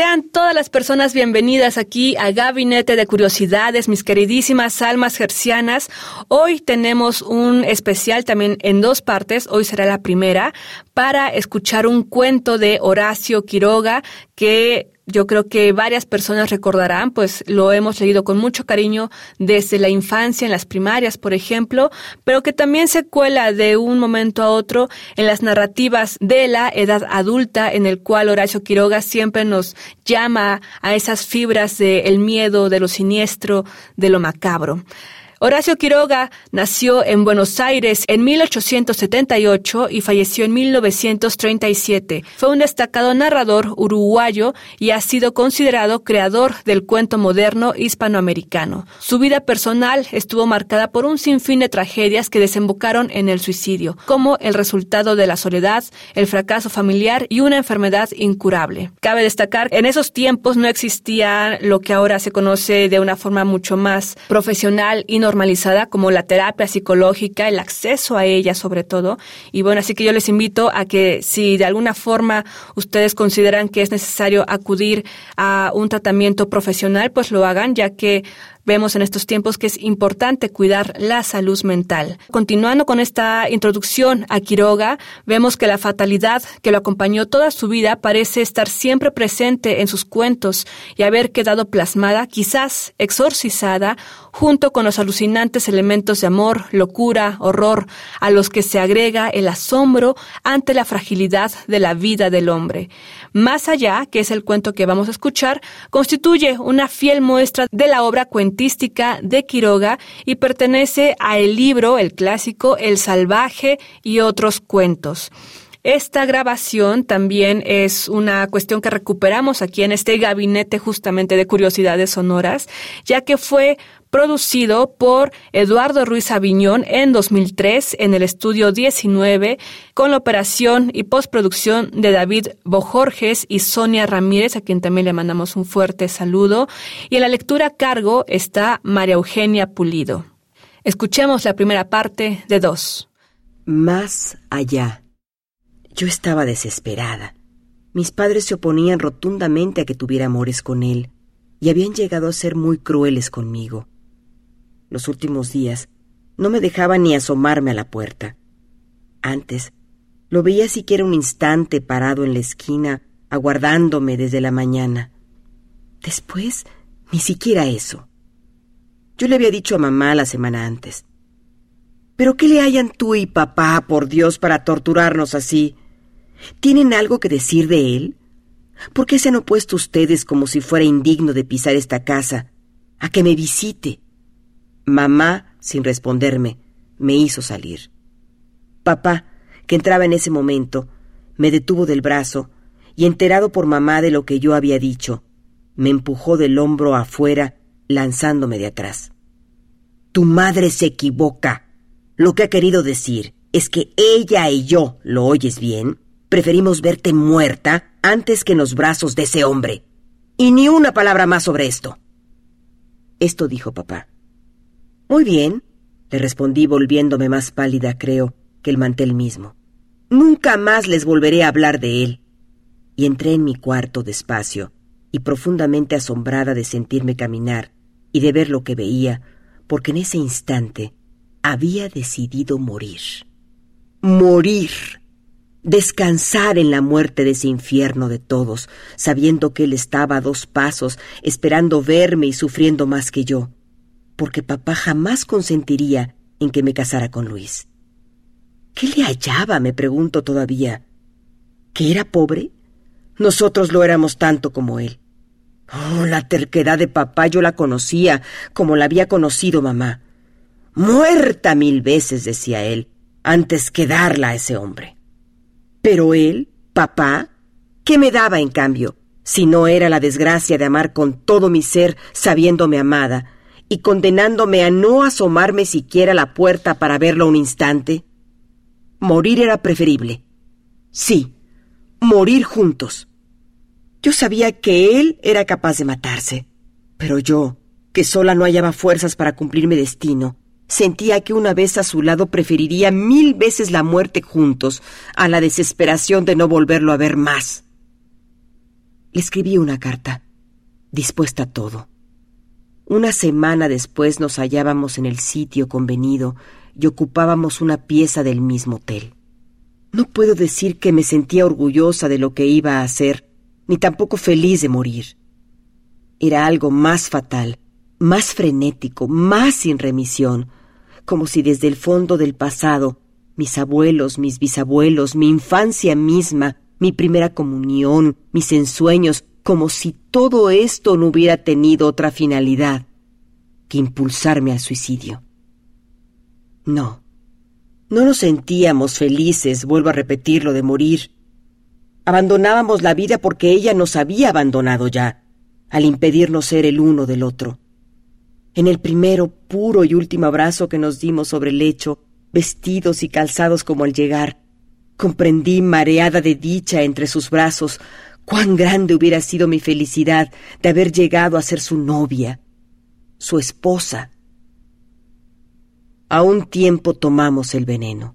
Sean todas las personas bienvenidas aquí a Gabinete de Curiosidades, mis queridísimas almas gercianas. Hoy tenemos un especial también en dos partes, hoy será la primera, para escuchar un cuento de Horacio Quiroga que yo creo que varias personas recordarán, pues lo hemos leído con mucho cariño desde la infancia, en las primarias, por ejemplo, pero que también se cuela de un momento a otro en las narrativas de la edad adulta, en el cual Horacio Quiroga siempre nos llama a esas fibras del miedo, de lo siniestro, de lo macabro. Horacio Quiroga nació en Buenos Aires en 1878 y falleció en 1937. Fue un destacado narrador uruguayo y ha sido considerado creador del cuento moderno hispanoamericano. Su vida personal estuvo marcada por un sinfín de tragedias que desembocaron en el suicidio, como el resultado de la soledad, el fracaso familiar y una enfermedad incurable. Cabe destacar, en esos tiempos no existía lo que ahora se conoce de una forma mucho más profesional y normalizada como la terapia psicológica, el acceso a ella sobre todo. Y bueno, así que yo les invito a que si de alguna forma ustedes consideran que es necesario acudir a un tratamiento profesional, pues lo hagan, ya que Vemos en estos tiempos que es importante cuidar la salud mental. Continuando con esta introducción a Quiroga, vemos que la fatalidad que lo acompañó toda su vida parece estar siempre presente en sus cuentos y haber quedado plasmada, quizás exorcizada, junto con los alucinantes elementos de amor, locura, horror, a los que se agrega el asombro ante la fragilidad de la vida del hombre. Más allá, que es el cuento que vamos a escuchar, constituye una fiel muestra de la obra de Quiroga y pertenece a el libro, el clásico El salvaje y otros cuentos. Esta grabación también es una cuestión que recuperamos aquí en este gabinete justamente de curiosidades sonoras, ya que fue producido por Eduardo Ruiz Aviñón en 2003 en el estudio 19 con la operación y postproducción de David Bojorges y Sonia Ramírez, a quien también le mandamos un fuerte saludo. Y en la lectura a cargo está María Eugenia Pulido. Escuchemos la primera parte de dos. Más allá. Yo estaba desesperada. Mis padres se oponían rotundamente a que tuviera amores con él, y habían llegado a ser muy crueles conmigo. Los últimos días no me dejaban ni asomarme a la puerta. Antes, lo veía siquiera un instante parado en la esquina, aguardándome desde la mañana. Después, ni siquiera eso. Yo le había dicho a mamá la semana antes. ¿Pero qué le hayan tú y papá, por Dios, para torturarnos así? ¿Tienen algo que decir de él? ¿Por qué se han opuesto ustedes como si fuera indigno de pisar esta casa, a que me visite? Mamá, sin responderme, me hizo salir. Papá, que entraba en ese momento, me detuvo del brazo y, enterado por mamá de lo que yo había dicho, me empujó del hombro afuera, lanzándome de atrás. Tu madre se equivoca. Lo que ha querido decir es que ella y yo, ¿lo oyes bien? Preferimos verte muerta antes que en los brazos de ese hombre. Y ni una palabra más sobre esto. Esto dijo papá. Muy bien, le respondí volviéndome más pálida, creo, que el mantel mismo. Nunca más les volveré a hablar de él. Y entré en mi cuarto despacio, y profundamente asombrada de sentirme caminar y de ver lo que veía, porque en ese instante había decidido morir. Morir. Descansar en la muerte de ese infierno de todos, sabiendo que él estaba a dos pasos, esperando verme y sufriendo más que yo, porque papá jamás consentiría en que me casara con Luis. ¿Qué le hallaba? me pregunto todavía. ¿Que era pobre? Nosotros lo éramos tanto como él. Oh, la terquedad de papá yo la conocía como la había conocido mamá. Muerta mil veces, decía él, antes que darla a ese hombre. Pero él, papá, ¿Qué me daba, en cambio, si no era la desgracia de amar con todo mi ser sabiéndome amada y condenándome a no asomarme siquiera a la puerta para verlo un instante? Morir era preferible. Sí, morir juntos. Yo sabía que él era capaz de matarse, pero yo, que sola no hallaba fuerzas para cumplir mi destino, sentía que una vez a su lado preferiría mil veces la muerte juntos a la desesperación de no volverlo a ver más. Le escribí una carta, dispuesta a todo. Una semana después nos hallábamos en el sitio convenido y ocupábamos una pieza del mismo hotel. No puedo decir que me sentía orgullosa de lo que iba a hacer, ni tampoco feliz de morir. Era algo más fatal, más frenético, más sin remisión, como si desde el fondo del pasado, mis abuelos, mis bisabuelos, mi infancia misma, mi primera comunión, mis ensueños, como si todo esto no hubiera tenido otra finalidad que impulsarme al suicidio. No, no nos sentíamos felices, vuelvo a repetirlo, de morir. Abandonábamos la vida porque ella nos había abandonado ya, al impedirnos ser el uno del otro. En el primero, puro y último abrazo que nos dimos sobre el lecho, vestidos y calzados como al llegar, comprendí, mareada de dicha entre sus brazos, cuán grande hubiera sido mi felicidad de haber llegado a ser su novia, su esposa, a un tiempo tomamos el veneno.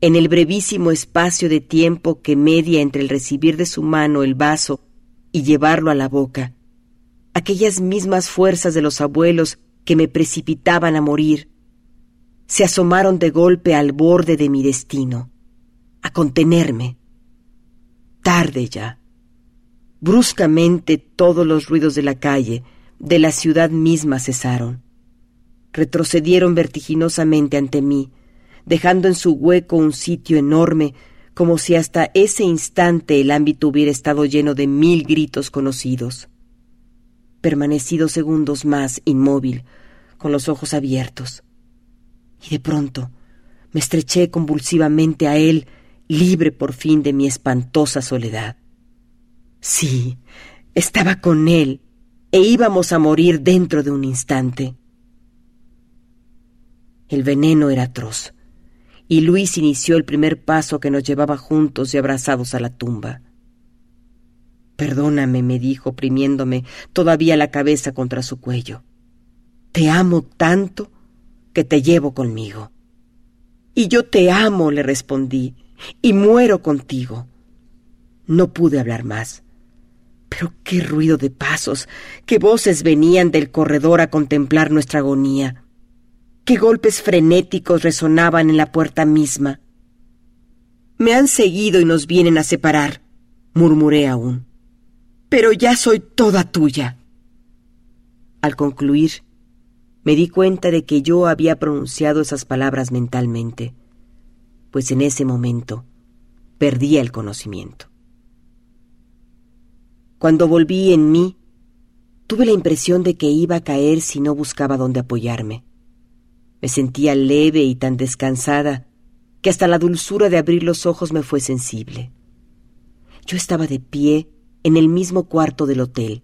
En el brevísimo espacio de tiempo que media entre el recibir de su mano el vaso y llevarlo a la boca, aquellas mismas fuerzas de los abuelos que me precipitaban a morir, se asomaron de golpe al borde de mi destino, a contenerme. Tarde ya. Bruscamente todos los ruidos de la calle, de la ciudad misma cesaron retrocedieron vertiginosamente ante mí, dejando en su hueco un sitio enorme, como si hasta ese instante el ámbito hubiera estado lleno de mil gritos conocidos. Permanecí dos segundos más inmóvil, con los ojos abiertos. Y de pronto me estreché convulsivamente a él, libre por fin de mi espantosa soledad. Sí, estaba con él, e íbamos a morir dentro de un instante. El veneno era atroz, y Luis inició el primer paso que nos llevaba juntos y abrazados a la tumba. Perdóname, me dijo, oprimiéndome todavía la cabeza contra su cuello. Te amo tanto que te llevo conmigo. Y yo te amo, le respondí, y muero contigo. No pude hablar más. Pero qué ruido de pasos, qué voces venían del corredor a contemplar nuestra agonía qué golpes frenéticos resonaban en la puerta misma. Me han seguido y nos vienen a separar, murmuré aún. Pero ya soy toda tuya. Al concluir, me di cuenta de que yo había pronunciado esas palabras mentalmente, pues en ese momento perdía el conocimiento. Cuando volví en mí, tuve la impresión de que iba a caer si no buscaba dónde apoyarme. Me sentía leve y tan descansada que hasta la dulzura de abrir los ojos me fue sensible. Yo estaba de pie en el mismo cuarto del hotel,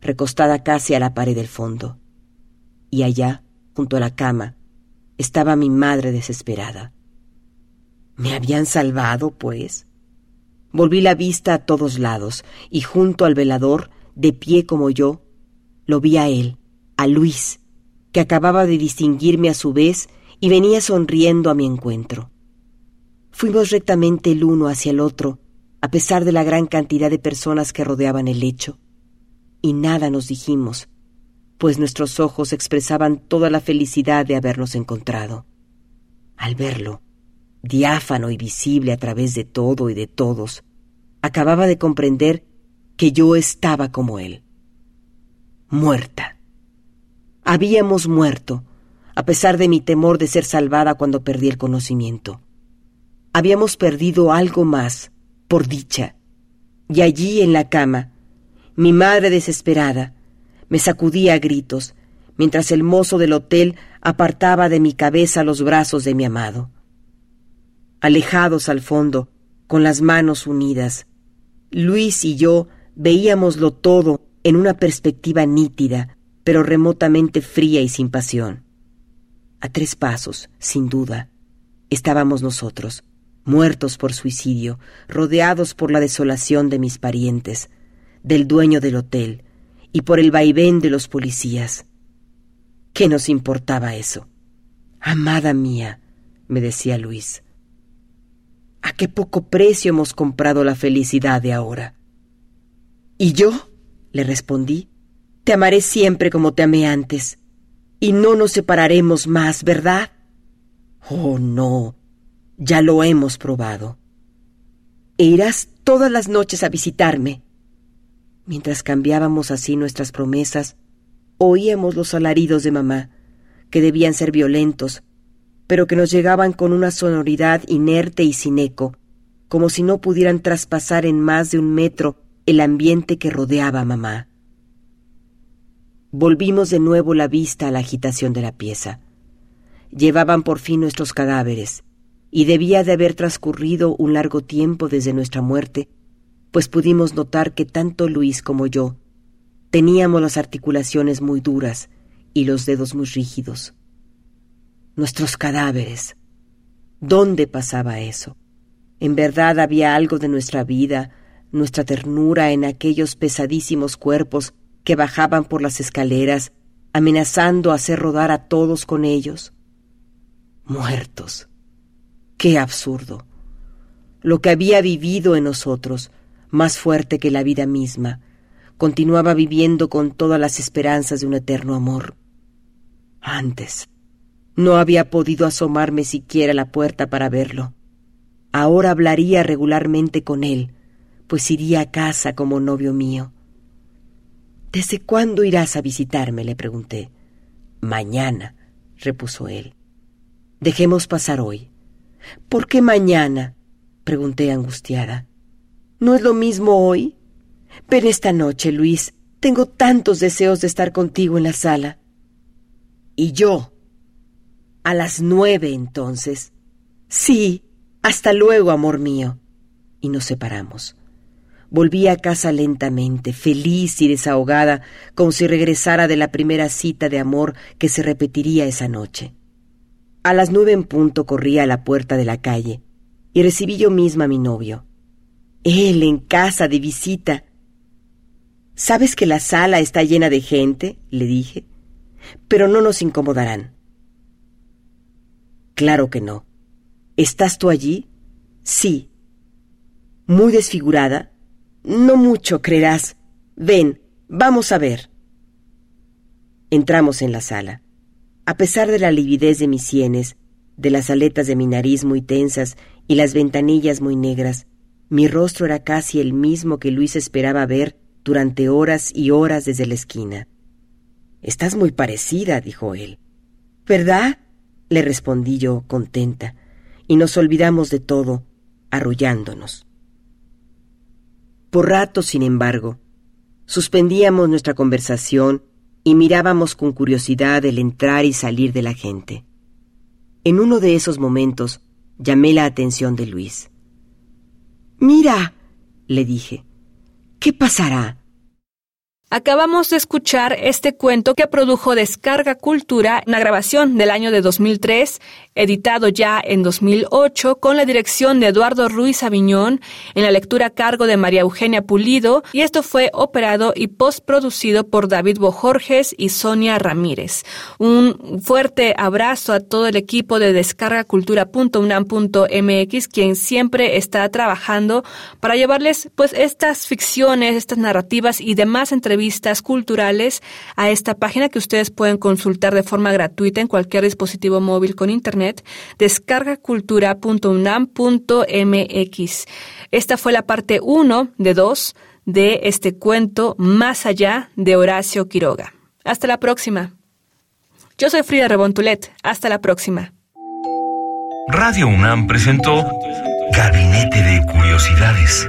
recostada casi a la pared del fondo. Y allá, junto a la cama, estaba mi madre desesperada. ¿Me habían salvado, pues? Volví la vista a todos lados, y junto al velador, de pie como yo, lo vi a él, a Luis, que acababa de distinguirme a su vez y venía sonriendo a mi encuentro. Fuimos rectamente el uno hacia el otro, a pesar de la gran cantidad de personas que rodeaban el lecho, y nada nos dijimos, pues nuestros ojos expresaban toda la felicidad de habernos encontrado. Al verlo, diáfano y visible a través de todo y de todos, acababa de comprender que yo estaba como él, muerta. Habíamos muerto, a pesar de mi temor de ser salvada cuando perdí el conocimiento. Habíamos perdido algo más, por dicha. Y allí en la cama, mi madre desesperada, me sacudía a gritos, mientras el mozo del hotel apartaba de mi cabeza los brazos de mi amado. Alejados al fondo, con las manos unidas, Luis y yo veíamoslo todo en una perspectiva nítida, pero remotamente fría y sin pasión. A tres pasos, sin duda, estábamos nosotros, muertos por suicidio, rodeados por la desolación de mis parientes, del dueño del hotel y por el vaivén de los policías. ¿Qué nos importaba eso? Amada mía, me decía Luis, ¿a qué poco precio hemos comprado la felicidad de ahora? Y yo, le respondí, te amaré siempre como te amé antes, y no nos separaremos más, ¿verdad? Oh, no, ya lo hemos probado. E irás todas las noches a visitarme. Mientras cambiábamos así nuestras promesas, oíamos los alaridos de mamá, que debían ser violentos, pero que nos llegaban con una sonoridad inerte y sin eco, como si no pudieran traspasar en más de un metro el ambiente que rodeaba a mamá. Volvimos de nuevo la vista a la agitación de la pieza. Llevaban por fin nuestros cadáveres, y debía de haber transcurrido un largo tiempo desde nuestra muerte, pues pudimos notar que tanto Luis como yo teníamos las articulaciones muy duras y los dedos muy rígidos. Nuestros cadáveres. ¿Dónde pasaba eso? En verdad había algo de nuestra vida, nuestra ternura en aquellos pesadísimos cuerpos que bajaban por las escaleras, amenazando hacer rodar a todos con ellos. Muertos. Qué absurdo. Lo que había vivido en nosotros, más fuerte que la vida misma, continuaba viviendo con todas las esperanzas de un eterno amor. Antes, no había podido asomarme siquiera a la puerta para verlo. Ahora hablaría regularmente con él, pues iría a casa como novio mío. ¿Desde cuándo irás a visitarme? le pregunté. Mañana, repuso él. Dejemos pasar hoy. ¿Por qué mañana? pregunté angustiada. ¿No es lo mismo hoy? Pero esta noche, Luis, tengo tantos deseos de estar contigo en la sala. ¿Y yo? A las nueve entonces. Sí. Hasta luego, amor mío. Y nos separamos. Volví a casa lentamente, feliz y desahogada, como si regresara de la primera cita de amor que se repetiría esa noche. A las nueve en punto corrí a la puerta de la calle y recibí yo misma a mi novio. Él en casa de visita. ¿Sabes que la sala está llena de gente? le dije. Pero no nos incomodarán. Claro que no. ¿Estás tú allí? Sí. ¿Muy desfigurada? No mucho, creerás. Ven, vamos a ver. Entramos en la sala. A pesar de la lividez de mis sienes, de las aletas de mi nariz muy tensas y las ventanillas muy negras, mi rostro era casi el mismo que Luis esperaba ver durante horas y horas desde la esquina. Estás muy parecida, dijo él. ¿Verdad? Le respondí yo, contenta, y nos olvidamos de todo, arrullándonos. Por rato, sin embargo, suspendíamos nuestra conversación y mirábamos con curiosidad el entrar y salir de la gente. En uno de esos momentos llamé la atención de Luis. Mira, le dije, ¿qué pasará? Acabamos de escuchar este cuento que produjo Descarga Cultura, una grabación del año de 2003, editado ya en 2008, con la dirección de Eduardo Ruiz Aviñón, en la lectura a cargo de María Eugenia Pulido, y esto fue operado y postproducido por David Bojorges y Sonia Ramírez. Un fuerte abrazo a todo el equipo de descargacultura.unam.mx, quien siempre está trabajando para llevarles pues estas ficciones, estas narrativas y demás entrevistas culturales a esta página que ustedes pueden consultar de forma gratuita en cualquier dispositivo móvil con internet, descargacultura.unam.mx. Esta fue la parte 1 de 2 de este cuento Más allá de Horacio Quiroga. Hasta la próxima. Yo soy Frida Rebontulet. Hasta la próxima. Radio UNAM presentó Gabinete de Curiosidades